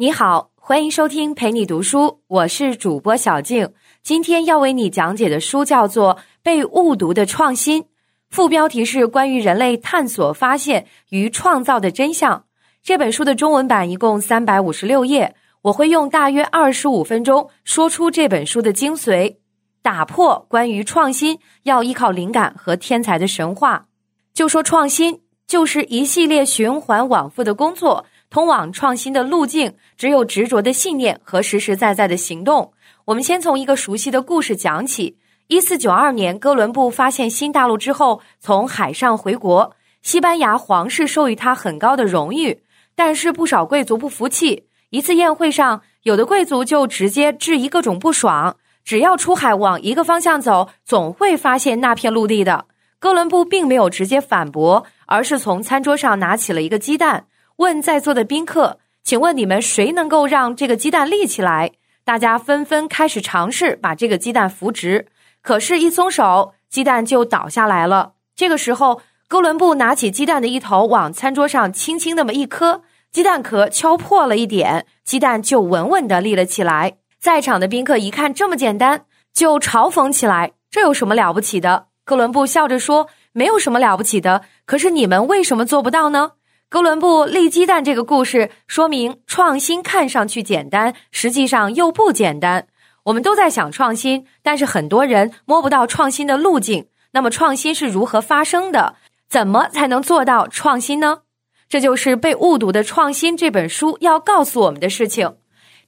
你好，欢迎收听陪你读书，我是主播小静。今天要为你讲解的书叫做《被误读的创新》，副标题是关于人类探索、发现与创造的真相。这本书的中文版一共三百五十六页，我会用大约二十五分钟说出这本书的精髓，打破关于创新要依靠灵感和天才的神话。就说创新就是一系列循环往复的工作。通往创新的路径，只有执着的信念和实实在在的行动。我们先从一个熟悉的故事讲起：一四九二年，哥伦布发现新大陆之后，从海上回国，西班牙皇室授予他很高的荣誉。但是不少贵族不服气，一次宴会上，有的贵族就直接质疑各种不爽：只要出海往一个方向走，总会发现那片陆地的。哥伦布并没有直接反驳，而是从餐桌上拿起了一个鸡蛋。问在座的宾客，请问你们谁能够让这个鸡蛋立起来？大家纷纷开始尝试把这个鸡蛋扶直，可是，一松手，鸡蛋就倒下来了。这个时候，哥伦布拿起鸡蛋的一头往餐桌上轻轻那么一磕，鸡蛋壳敲破了一点，鸡蛋就稳稳的立了起来。在场的宾客一看这么简单，就嘲讽起来：“这有什么了不起的？”哥伦布笑着说：“没有什么了不起的，可是你们为什么做不到呢？”哥伦布立鸡蛋这个故事说明，创新看上去简单，实际上又不简单。我们都在想创新，但是很多人摸不到创新的路径。那么，创新是如何发生的？怎么才能做到创新呢？这就是被误读的创新这本书要告诉我们的事情。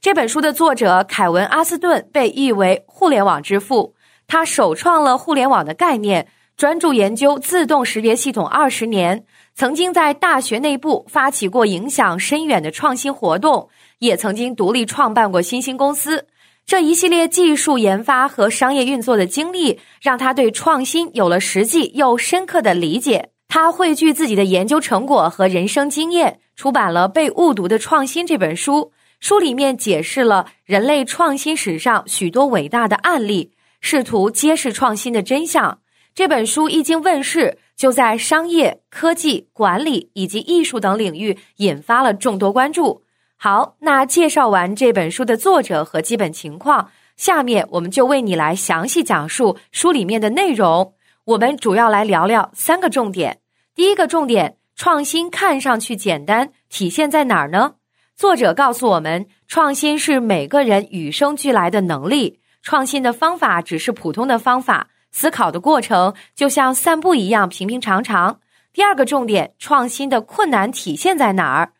这本书的作者凯文·阿斯顿被誉为互联网之父，他首创了互联网的概念。专注研究自动识别系统二十年，曾经在大学内部发起过影响深远的创新活动，也曾经独立创办过新兴公司。这一系列技术研发和商业运作的经历，让他对创新有了实际又深刻的理解。他汇聚自己的研究成果和人生经验，出版了《被误读的创新》这本书。书里面解释了人类创新史上许多伟大的案例，试图揭示创新的真相。这本书一经问世，就在商业、科技、管理以及艺术等领域引发了众多关注。好，那介绍完这本书的作者和基本情况，下面我们就为你来详细讲述书里面的内容。我们主要来聊聊三个重点。第一个重点，创新看上去简单，体现在哪儿呢？作者告诉我们，创新是每个人与生俱来的能力，创新的方法只是普通的方法。思考的过程就像散步一样平平常常。第二个重点，创新的困难体现在哪儿？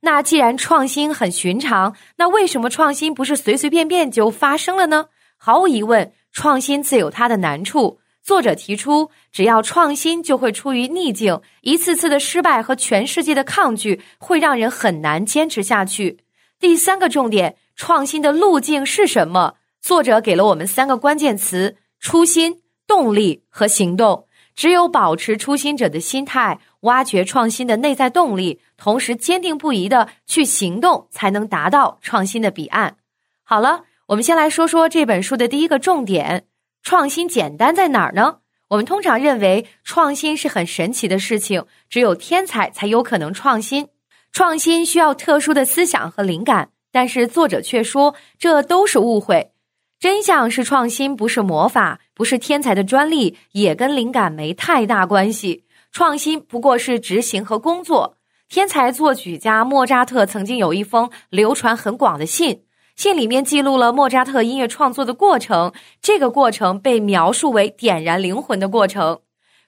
那既然创新很寻常，那为什么创新不是随随便便就发生了呢？毫无疑问，创新自有它的难处。作者提出，只要创新，就会出于逆境，一次次的失败和全世界的抗拒，会让人很难坚持下去。第三个重点，创新的路径是什么？作者给了我们三个关键词：初心。动力和行动，只有保持初心者的心态，挖掘创新的内在动力，同时坚定不移的去行动，才能达到创新的彼岸。好了，我们先来说说这本书的第一个重点：创新简单在哪儿呢？我们通常认为创新是很神奇的事情，只有天才才有可能创新，创新需要特殊的思想和灵感。但是作者却说，这都是误会。真相是，创新不是魔法，不是天才的专利，也跟灵感没太大关系。创新不过是执行和工作。天才作曲家莫扎特曾经有一封流传很广的信，信里面记录了莫扎特音乐创作的过程。这个过程被描述为点燃灵魂的过程。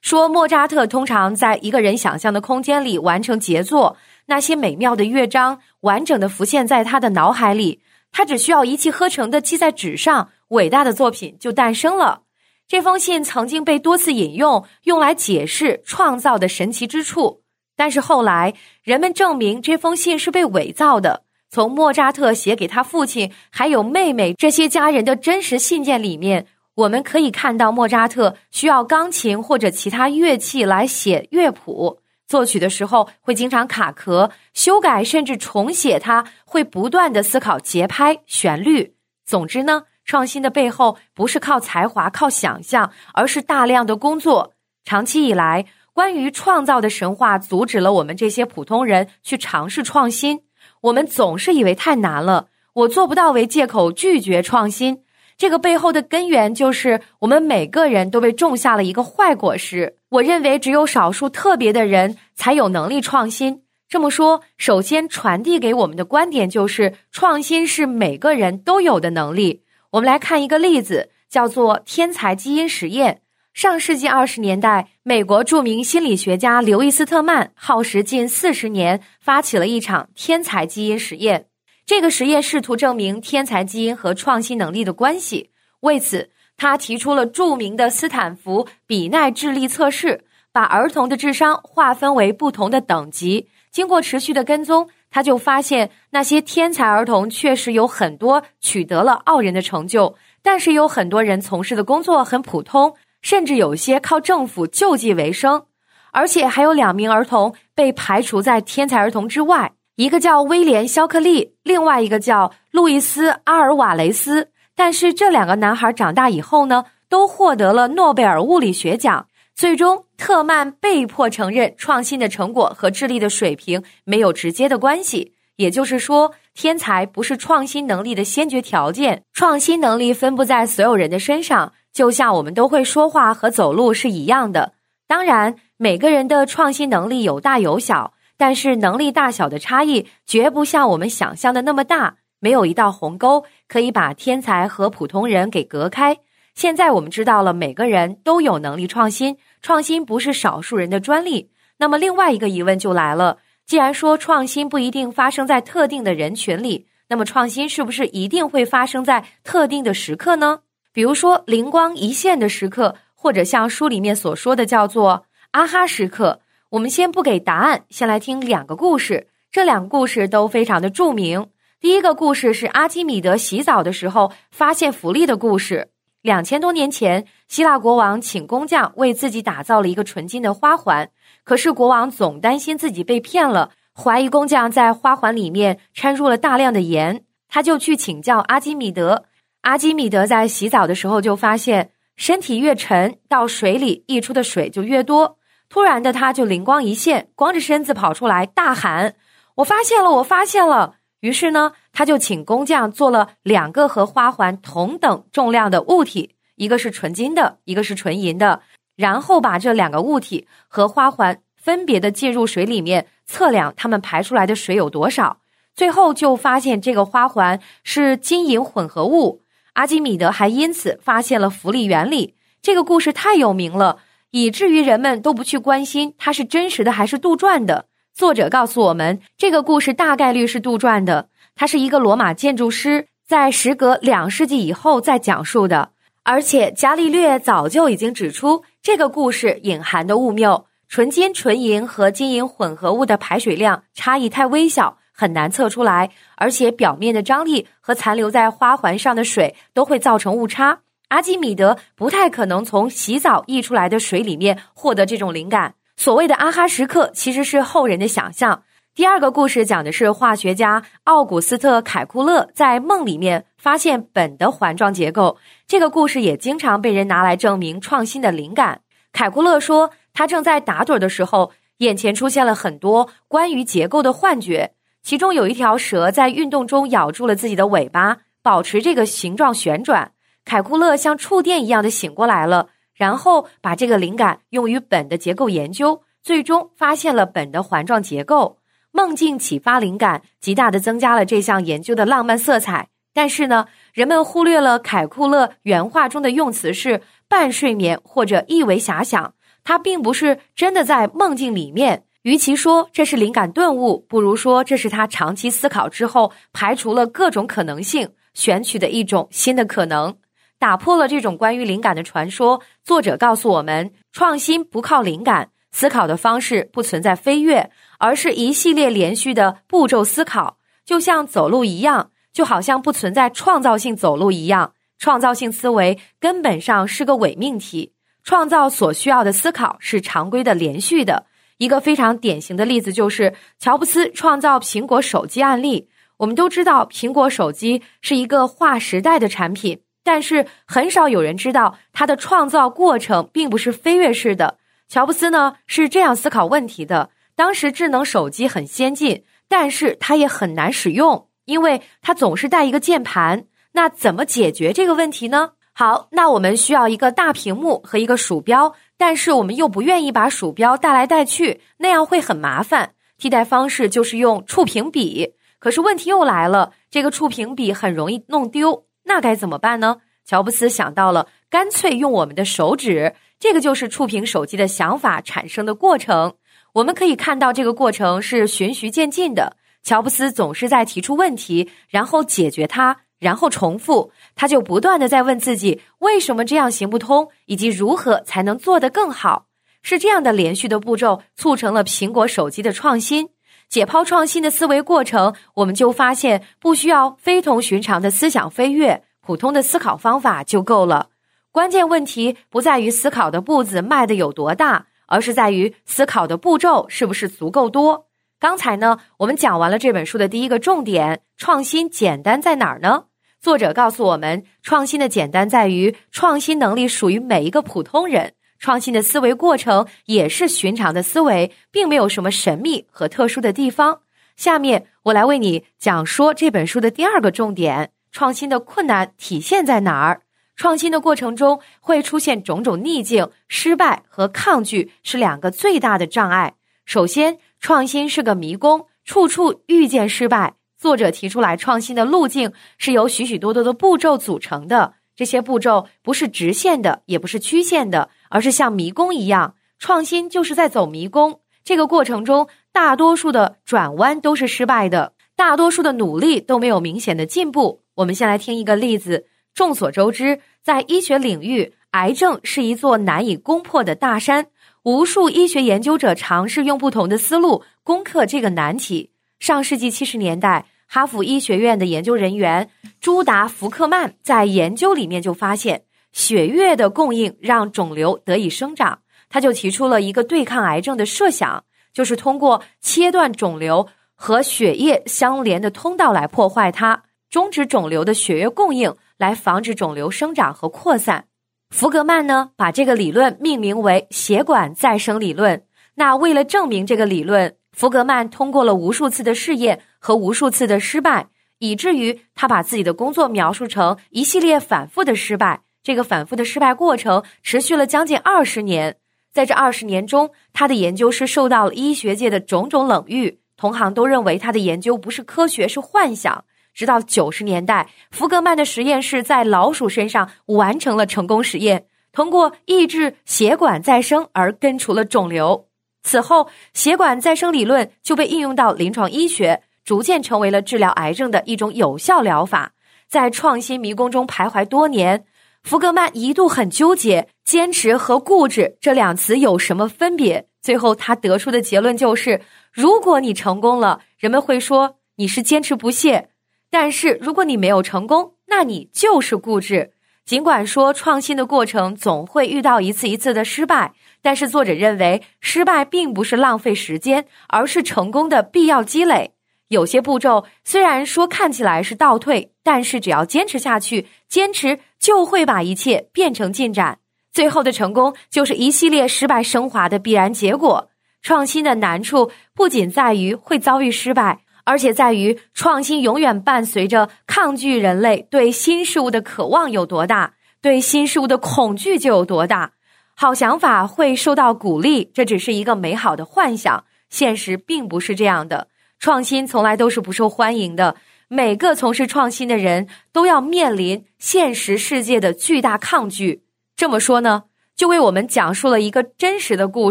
说莫扎特通常在一个人想象的空间里完成杰作，那些美妙的乐章完整的浮现在他的脑海里。他只需要一气呵成的记在纸上，伟大的作品就诞生了。这封信曾经被多次引用，用来解释创造的神奇之处。但是后来，人们证明这封信是被伪造的。从莫扎特写给他父亲还有妹妹这些家人的真实信件里面，我们可以看到莫扎特需要钢琴或者其他乐器来写乐谱。作曲的时候会经常卡壳，修改甚至重写，它会不断的思考节拍、旋律。总之呢，创新的背后不是靠才华、靠想象，而是大量的工作。长期以来，关于创造的神话阻止了我们这些普通人去尝试创新。我们总是以为太难了，我做不到为借口拒绝创新。这个背后的根源就是我们每个人都被种下了一个坏果实。我认为只有少数特别的人才有能力创新。这么说，首先传递给我们的观点就是，创新是每个人都有的能力。我们来看一个例子，叫做天才基因实验。上世纪二十年代，美国著名心理学家刘易斯特曼耗时近四十年，发起了一场天才基因实验。这个实验试图证明天才基因和创新能力的关系。为此，他提出了著名的斯坦福比奈智力测试，把儿童的智商划分为不同的等级。经过持续的跟踪，他就发现那些天才儿童确实有很多取得了傲人的成就，但是有很多人从事的工作很普通。甚至有些靠政府救济为生，而且还有两名儿童被排除在天才儿童之外，一个叫威廉·肖克利，另外一个叫路易斯·阿尔瓦雷斯。但是这两个男孩长大以后呢，都获得了诺贝尔物理学奖。最终，特曼被迫承认创新的成果和智力的水平没有直接的关系，也就是说，天才不是创新能力的先决条件，创新能力分布在所有人的身上。就像我们都会说话和走路是一样的，当然每个人的创新能力有大有小，但是能力大小的差异绝不像我们想象的那么大，没有一道鸿沟可以把天才和普通人给隔开。现在我们知道了，每个人都有能力创新，创新不是少数人的专利。那么另外一个疑问就来了：既然说创新不一定发生在特定的人群里，那么创新是不是一定会发生在特定的时刻呢？比如说灵光一现的时刻，或者像书里面所说的叫做“啊哈时刻”。我们先不给答案，先来听两个故事。这两个故事都非常的著名。第一个故事是阿基米德洗澡的时候发现浮力的故事。两千多年前，希腊国王请工匠为自己打造了一个纯金的花环，可是国王总担心自己被骗了，怀疑工匠在花环里面掺入了大量的盐，他就去请教阿基米德。阿基米德在洗澡的时候就发现，身体越沉，到水里溢出的水就越多。突然的，他就灵光一现，光着身子跑出来，大喊：“我发现了，我发现了！”于是呢，他就请工匠做了两个和花环同等重量的物体，一个是纯金的，一个是纯银的，然后把这两个物体和花环分别的浸入水里面，测量它们排出来的水有多少。最后就发现这个花环是金银混合物。阿基米德还因此发现了浮力原理。这个故事太有名了，以至于人们都不去关心它是真实的还是杜撰的。作者告诉我们，这个故事大概率是杜撰的。它是一个罗马建筑师在时隔两世纪以后再讲述的，而且伽利略早就已经指出这个故事隐含的误谬：纯金、纯银和金银混合物的排水量差异太微小。很难测出来，而且表面的张力和残留在花环上的水都会造成误差。阿基米德不太可能从洗澡溢出来的水里面获得这种灵感。所谓的“阿哈时刻”其实是后人的想象。第二个故事讲的是化学家奥古斯特·凯库勒在梦里面发现苯的环状结构。这个故事也经常被人拿来证明创新的灵感。凯库勒说，他正在打盹的时候，眼前出现了很多关于结构的幻觉。其中有一条蛇在运动中咬住了自己的尾巴，保持这个形状旋转。凯库勒像触电一样的醒过来了，然后把这个灵感用于苯的结构研究，最终发现了苯的环状结构。梦境启发灵感，极大的增加了这项研究的浪漫色彩。但是呢，人们忽略了凯库勒原话中的用词是半睡眠或者意为遐想，他并不是真的在梦境里面。与其说这是灵感顿悟，不如说这是他长期思考之后排除了各种可能性，选取的一种新的可能，打破了这种关于灵感的传说。作者告诉我们，创新不靠灵感，思考的方式不存在飞跃，而是一系列连续的步骤思考，就像走路一样，就好像不存在创造性走路一样。创造性思维根本上是个伪命题，创造所需要的思考是常规的、连续的。一个非常典型的例子就是乔布斯创造苹果手机案例。我们都知道，苹果手机是一个划时代的产品，但是很少有人知道它的创造过程并不是飞跃式的。乔布斯呢是这样思考问题的：当时智能手机很先进，但是它也很难使用，因为它总是带一个键盘。那怎么解决这个问题呢？好，那我们需要一个大屏幕和一个鼠标，但是我们又不愿意把鼠标带来带去，那样会很麻烦。替代方式就是用触屏笔。可是问题又来了，这个触屏笔很容易弄丢，那该怎么办呢？乔布斯想到了，干脆用我们的手指。这个就是触屏手机的想法产生的过程。我们可以看到，这个过程是循序渐进的。乔布斯总是在提出问题，然后解决它。然后重复，他就不断的在问自己为什么这样行不通，以及如何才能做得更好。是这样的连续的步骤促成了苹果手机的创新。解剖创新的思维过程，我们就发现不需要非同寻常的思想飞跃，普通的思考方法就够了。关键问题不在于思考的步子迈的有多大，而是在于思考的步骤是不是足够多。刚才呢，我们讲完了这本书的第一个重点：创新简单在哪儿呢？作者告诉我们，创新的简单在于创新能力属于每一个普通人，创新的思维过程也是寻常的思维，并没有什么神秘和特殊的地方。下面我来为你讲说这本书的第二个重点：创新的困难体现在哪儿？创新的过程中会出现种种逆境、失败和抗拒，是两个最大的障碍。首先，创新是个迷宫，处处遇见失败。作者提出来，创新的路径是由许许多多的步骤组成的。这些步骤不是直线的，也不是曲线的，而是像迷宫一样。创新就是在走迷宫。这个过程中，大多数的转弯都是失败的，大多数的努力都没有明显的进步。我们先来听一个例子。众所周知，在医学领域，癌症是一座难以攻破的大山。无数医学研究者尝试用不同的思路攻克这个难题。上世纪七十年代。哈佛医学院的研究人员朱达·福克曼在研究里面就发现，血液的供应让肿瘤得以生长。他就提出了一个对抗癌症的设想，就是通过切断肿瘤和血液相连的通道来破坏它，终止肿瘤的血液供应，来防止肿瘤生长和扩散。福格曼呢，把这个理论命名为血管再生理论。那为了证明这个理论，福格曼通过了无数次的试验。和无数次的失败，以至于他把自己的工作描述成一系列反复的失败。这个反复的失败过程持续了将近二十年。在这二十年中，他的研究是受到了医学界的种种冷遇，同行都认为他的研究不是科学，是幻想。直到九十年代，福格曼的实验室在老鼠身上完成了成功实验，通过抑制血管再生而根除了肿瘤。此后，血管再生理论就被应用到临床医学。逐渐成为了治疗癌症的一种有效疗法。在创新迷宫中徘徊多年，福格曼一度很纠结，坚持和固执这两词有什么分别？最后他得出的结论就是：如果你成功了，人们会说你是坚持不懈；但是如果你没有成功，那你就是固执。尽管说创新的过程总会遇到一次一次的失败，但是作者认为失败并不是浪费时间，而是成功的必要积累。有些步骤虽然说看起来是倒退，但是只要坚持下去，坚持就会把一切变成进展。最后的成功就是一系列失败升华的必然结果。创新的难处不仅在于会遭遇失败，而且在于创新永远伴随着抗拒。人类对新事物的渴望有多大，对新事物的恐惧就有多大。好想法会受到鼓励，这只是一个美好的幻想，现实并不是这样的。创新从来都是不受欢迎的，每个从事创新的人都要面临现实世界的巨大抗拒。这么说呢，就为我们讲述了一个真实的故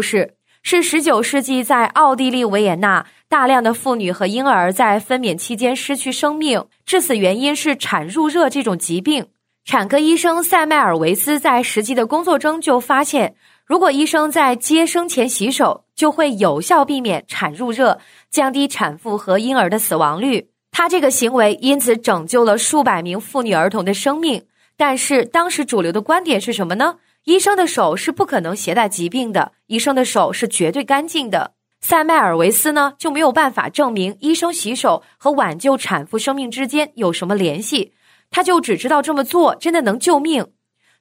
事：是十九世纪在奥地利维也纳，大量的妇女和婴儿在分娩期间失去生命，致死原因是产褥热这种疾病。产科医生塞麦尔维斯在实际的工作中就发现。如果医生在接生前洗手，就会有效避免产褥热，降低产妇和婴儿的死亡率。他这个行为因此拯救了数百名妇女儿童的生命。但是当时主流的观点是什么呢？医生的手是不可能携带疾病的，医生的手是绝对干净的。塞麦尔维斯呢就没有办法证明医生洗手和挽救产妇生命之间有什么联系，他就只知道这么做真的能救命。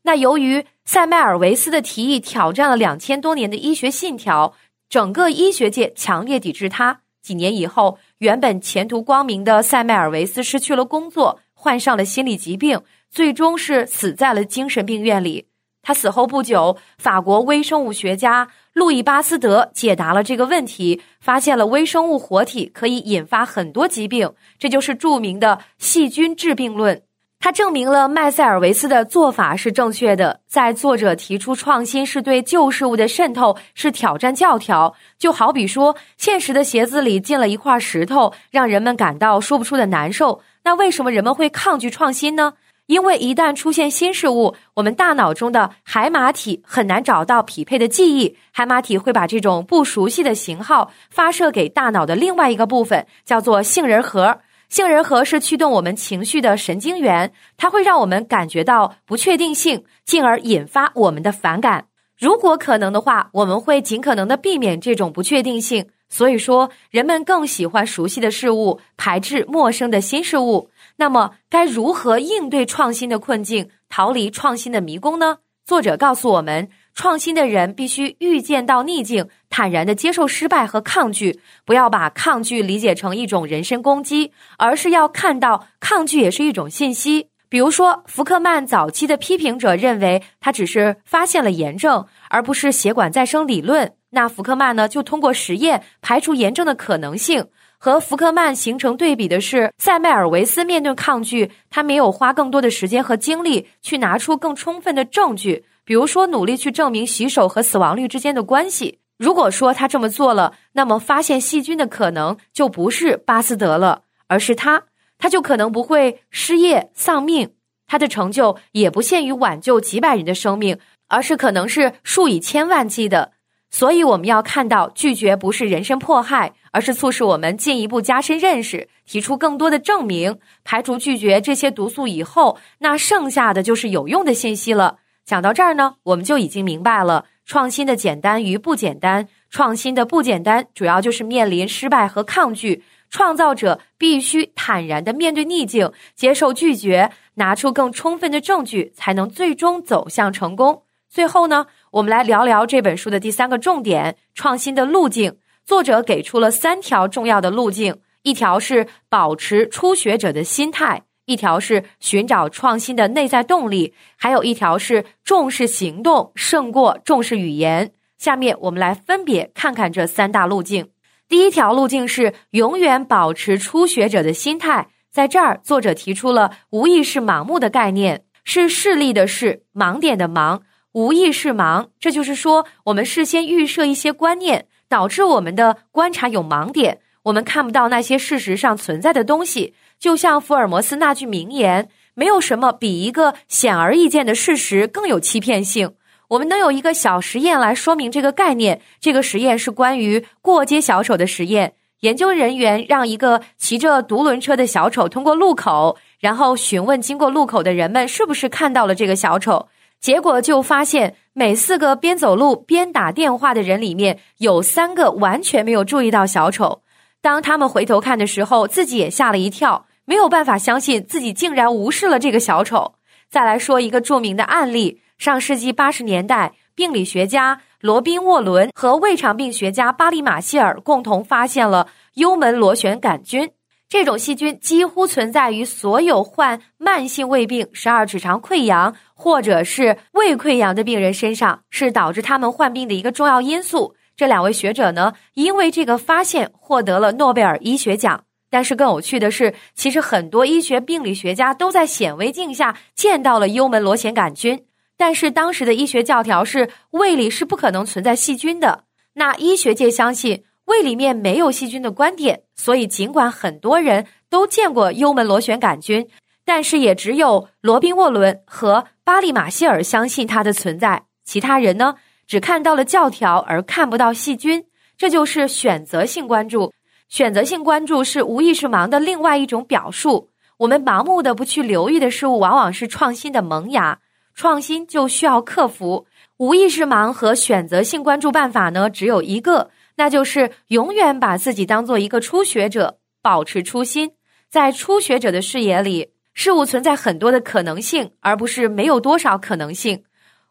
那由于塞麦尔维斯的提议挑战了两千多年的医学信条，整个医学界强烈抵制他。几年以后，原本前途光明的塞麦尔维斯失去了工作，患上了心理疾病，最终是死在了精神病院里。他死后不久，法国微生物学家路易巴斯德解答了这个问题，发现了微生物活体可以引发很多疾病，这就是著名的细菌致病论。他证明了麦塞尔维斯的做法是正确的。在作者提出创新是对旧事物的渗透，是挑战教条。就好比说，现实的鞋子里进了一块石头，让人们感到说不出的难受。那为什么人们会抗拒创新呢？因为一旦出现新事物，我们大脑中的海马体很难找到匹配的记忆，海马体会把这种不熟悉的型号发射给大脑的另外一个部分，叫做杏仁核。杏仁核是驱动我们情绪的神经元，它会让我们感觉到不确定性，进而引发我们的反感。如果可能的话，我们会尽可能的避免这种不确定性。所以说，人们更喜欢熟悉的事物，排斥陌生的新事物。那么，该如何应对创新的困境，逃离创新的迷宫呢？作者告诉我们，创新的人必须预见到逆境，坦然的接受失败和抗拒，不要把抗拒理解成一种人身攻击，而是要看到抗拒也是一种信息。比如说，福克曼早期的批评者认为他只是发现了炎症，而不是血管再生理论。那福克曼呢，就通过实验排除炎症的可能性。和福克曼形成对比的是，塞麦尔维斯面对抗拒，他没有花更多的时间和精力去拿出更充分的证据，比如说努力去证明洗手和死亡率之间的关系。如果说他这么做了，那么发现细菌的可能就不是巴斯德了，而是他，他就可能不会失业丧命，他的成就也不限于挽救几百人的生命，而是可能是数以千万计的。所以我们要看到，拒绝不是人身迫害，而是促使我们进一步加深认识，提出更多的证明，排除拒绝这些毒素以后，那剩下的就是有用的信息了。讲到这儿呢，我们就已经明白了创新的简单与不简单。创新的不简单，主要就是面临失败和抗拒，创造者必须坦然的面对逆境，接受拒绝，拿出更充分的证据，才能最终走向成功。最后呢？我们来聊聊这本书的第三个重点：创新的路径。作者给出了三条重要的路径，一条是保持初学者的心态，一条是寻找创新的内在动力，还有一条是重视行动胜过重视语言。下面我们来分别看看这三大路径。第一条路径是永远保持初学者的心态，在这儿，作者提出了无意识盲目的概念，是视力的视，盲点的盲。无意识盲，这就是说，我们事先预设一些观念，导致我们的观察有盲点，我们看不到那些事实上存在的东西。就像福尔摩斯那句名言：“没有什么比一个显而易见的事实更有欺骗性。”我们能有一个小实验来说明这个概念。这个实验是关于过街小丑的实验。研究人员让一个骑着独轮车的小丑通过路口，然后询问经过路口的人们是不是看到了这个小丑。结果就发现，每四个边走路边打电话的人里面有三个完全没有注意到小丑。当他们回头看的时候，自己也吓了一跳，没有办法相信自己竟然无视了这个小丑。再来说一个著名的案例：上世纪八十年代，病理学家罗宾沃伦和胃肠病学家巴利马歇尔共同发现了幽门螺旋杆菌。这种细菌几乎存在于所有患慢性胃病、十二指肠溃疡或者是胃溃疡的病人身上，是导致他们患病的一个重要因素。这两位学者呢，因为这个发现获得了诺贝尔医学奖。但是更有趣的是，其实很多医学病理学家都在显微镜下见到了幽门螺旋杆菌，但是当时的医学教条是胃里是不可能存在细菌的。那医学界相信。胃里面没有细菌的观点，所以尽管很多人都见过幽门螺旋杆菌，但是也只有罗宾沃伦和巴利马歇尔相信它的存在。其他人呢，只看到了教条而看不到细菌。这就是选择性关注。选择性关注是无意识盲的另外一种表述。我们盲目的不去留意的事物，往往是创新的萌芽。创新就需要克服无意识盲和选择性关注。办法呢，只有一个。那就是永远把自己当做一个初学者，保持初心。在初学者的视野里，事物存在很多的可能性，而不是没有多少可能性。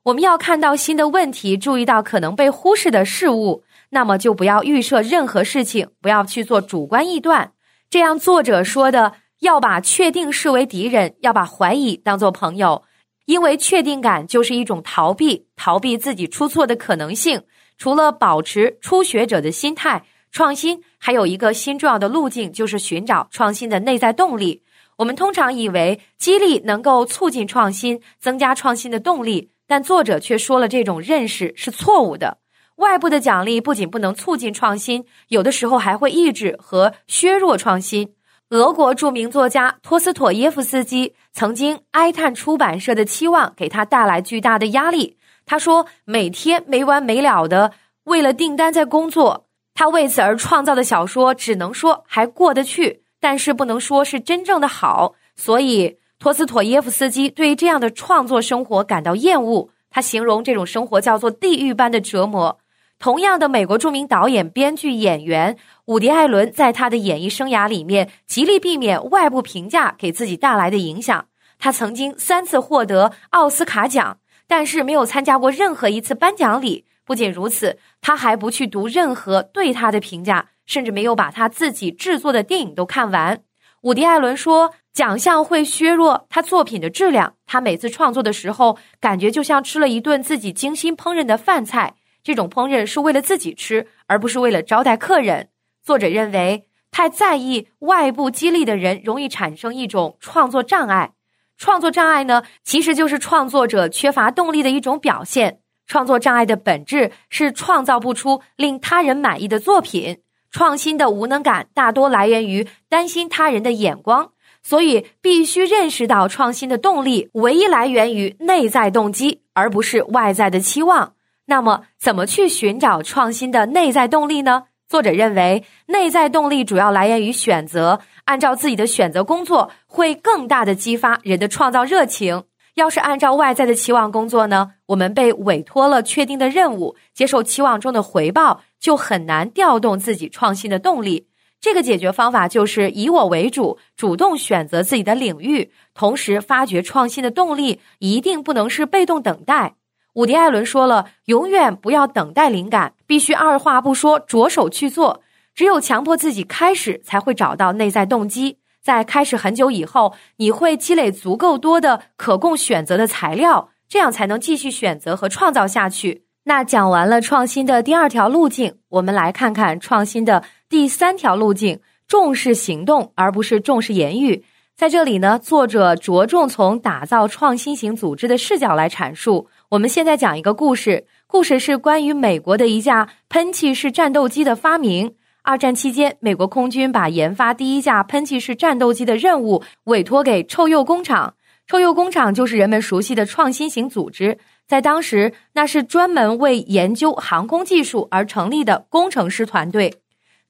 我们要看到新的问题，注意到可能被忽视的事物，那么就不要预设任何事情，不要去做主观臆断。这样，作者说的要把确定视为敌人，要把怀疑当做朋友，因为确定感就是一种逃避，逃避自己出错的可能性。除了保持初学者的心态，创新还有一个新重要的路径，就是寻找创新的内在动力。我们通常以为激励能够促进创新，增加创新的动力，但作者却说了这种认识是错误的。外部的奖励不仅不能促进创新，有的时候还会抑制和削弱创新。俄国著名作家托斯妥耶夫斯基曾经哀叹出版社的期望给他带来巨大的压力。他说：“每天没完没了的为了订单在工作，他为此而创造的小说只能说还过得去，但是不能说是真正的好。”所以，托斯妥耶夫斯基对于这样的创作生活感到厌恶。他形容这种生活叫做地狱般的折磨。同样的，美国著名导演、编剧、演员伍迪·艾伦在他的演艺生涯里面极力避免外部评价给自己带来的影响。他曾经三次获得奥斯卡奖，但是没有参加过任何一次颁奖礼。不仅如此，他还不去读任何对他的评价，甚至没有把他自己制作的电影都看完。伍迪·艾伦说：“奖项会削弱他作品的质量。他每次创作的时候，感觉就像吃了一顿自己精心烹饪的饭菜。”这种烹饪是为了自己吃，而不是为了招待客人。作者认为，太在意外部激励的人，容易产生一种创作障碍。创作障碍呢，其实就是创作者缺乏动力的一种表现。创作障碍的本质是创造不出令他人满意的作品。创新的无能感大多来源于担心他人的眼光，所以必须认识到，创新的动力唯一来源于内在动机，而不是外在的期望。那么，怎么去寻找创新的内在动力呢？作者认为，内在动力主要来源于选择，按照自己的选择工作，会更大的激发人的创造热情。要是按照外在的期望工作呢？我们被委托了确定的任务，接受期望中的回报，就很难调动自己创新的动力。这个解决方法就是以我为主，主动选择自己的领域，同时发掘创新的动力，一定不能是被动等待。伍迪·艾伦说了：“永远不要等待灵感，必须二话不说着手去做。只有强迫自己开始，才会找到内在动机。在开始很久以后，你会积累足够多的可供选择的材料，这样才能继续选择和创造下去。”那讲完了创新的第二条路径，我们来看看创新的第三条路径：重视行动，而不是重视言语。在这里呢，作者着重从打造创新型组织的视角来阐述。我们现在讲一个故事，故事是关于美国的一架喷气式战斗机的发明。二战期间，美国空军把研发第一架喷气式战斗机的任务委托给臭鼬工厂。臭鼬工厂就是人们熟悉的创新型组织，在当时，那是专门为研究航空技术而成立的工程师团队。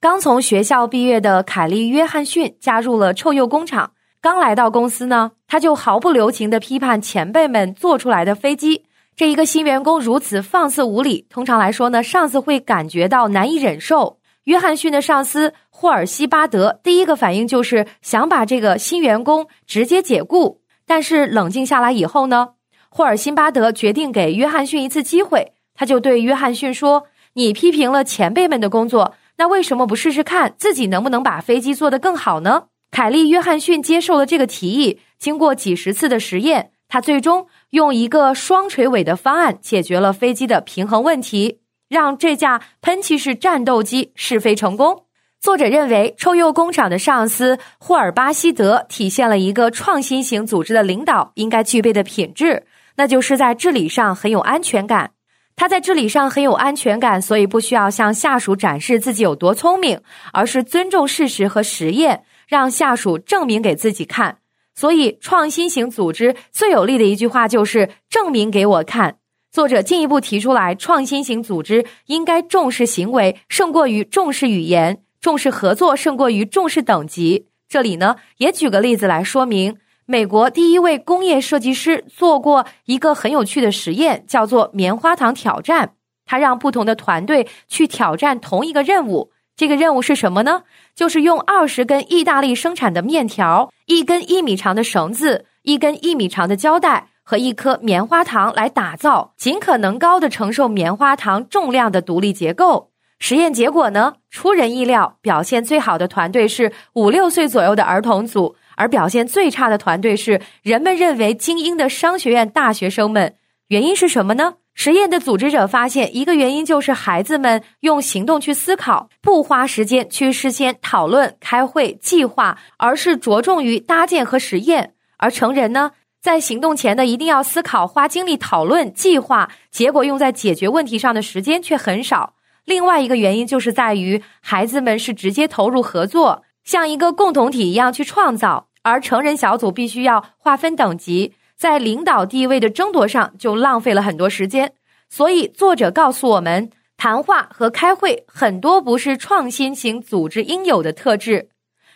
刚从学校毕业的凯利·约翰逊加入了臭鼬工厂。刚来到公司呢，他就毫不留情地批判前辈们做出来的飞机。这一个新员工如此放肆无礼，通常来说呢，上司会感觉到难以忍受。约翰逊的上司霍尔西巴德第一个反应就是想把这个新员工直接解雇。但是冷静下来以后呢，霍尔辛巴德决定给约翰逊一次机会，他就对约翰逊说：“你批评了前辈们的工作，那为什么不试试看自己能不能把飞机做得更好呢？”凯利·约翰逊接受了这个提议，经过几十次的实验。他最终用一个双垂尾的方案解决了飞机的平衡问题，让这架喷气式战斗机试飞成功。作者认为，臭鼬工厂的上司霍尔巴希德体现了一个创新型组织的领导应该具备的品质，那就是在治理上很有安全感。他在治理上很有安全感，所以不需要向下属展示自己有多聪明，而是尊重事实和实验，让下属证明给自己看。所以，创新型组织最有力的一句话就是“证明给我看”。作者进一步提出来，创新型组织应该重视行为胜过于重视语言，重视合作胜过于重视等级。这里呢，也举个例子来说明：美国第一位工业设计师做过一个很有趣的实验，叫做“棉花糖挑战”。他让不同的团队去挑战同一个任务。这个任务是什么呢？就是用二十根意大利生产的面条、一根一米长的绳子、一根一米长的胶带和一颗棉花糖来打造尽可能高的承受棉花糖重量的独立结构。实验结果呢，出人意料，表现最好的团队是五六岁左右的儿童组，而表现最差的团队是人们认为精英的商学院大学生们。原因是什么呢？实验的组织者发现，一个原因就是孩子们用行动去思考，不花时间去事先讨论、开会、计划，而是着重于搭建和实验；而成人呢，在行动前呢，一定要思考、花精力讨论、计划，结果用在解决问题上的时间却很少。另外一个原因就是在于孩子们是直接投入合作，像一个共同体一样去创造，而成人小组必须要划分等级，在领导地位的争夺上就浪费了很多时间。所以作者告诉我们，谈话和开会很多不是创新型组织应有的特质。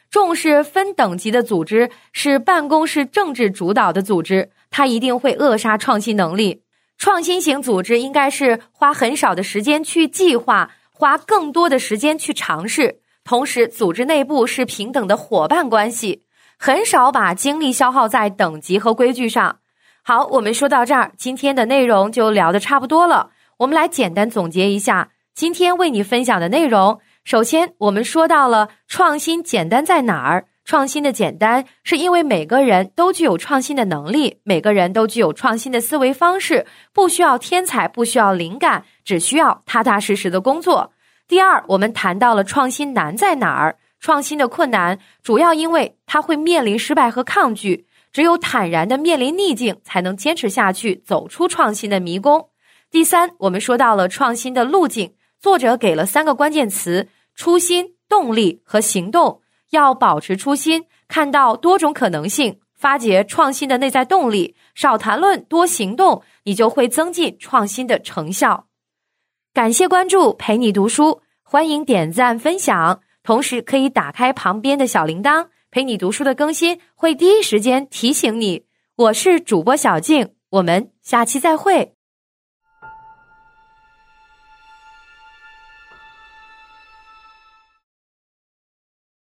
重视分等级的组织是办公室政治主导的组织，它一定会扼杀创新能力。创新型组织应该是花很少的时间去计划，花更多的时间去尝试。同时，组织内部是平等的伙伴关系，很少把精力消耗在等级和规矩上。好，我们说到这儿，今天的内容就聊得差不多了。我们来简单总结一下今天为你分享的内容。首先，我们说到了创新简单在哪儿。创新的简单，是因为每个人都具有创新的能力，每个人都具有创新的思维方式，不需要天才，不需要灵感，只需要踏踏实实的工作。第二，我们谈到了创新难在哪儿？创新的困难主要因为它会面临失败和抗拒，只有坦然的面临逆境，才能坚持下去，走出创新的迷宫。第三，我们说到了创新的路径，作者给了三个关键词：初心、动力和行动。要保持初心，看到多种可能性，发掘创新的内在动力，少谈论，多行动，你就会增进创新的成效。感谢关注，陪你读书，欢迎点赞分享，同时可以打开旁边的小铃铛，陪你读书的更新会第一时间提醒你。我是主播小静，我们下期再会。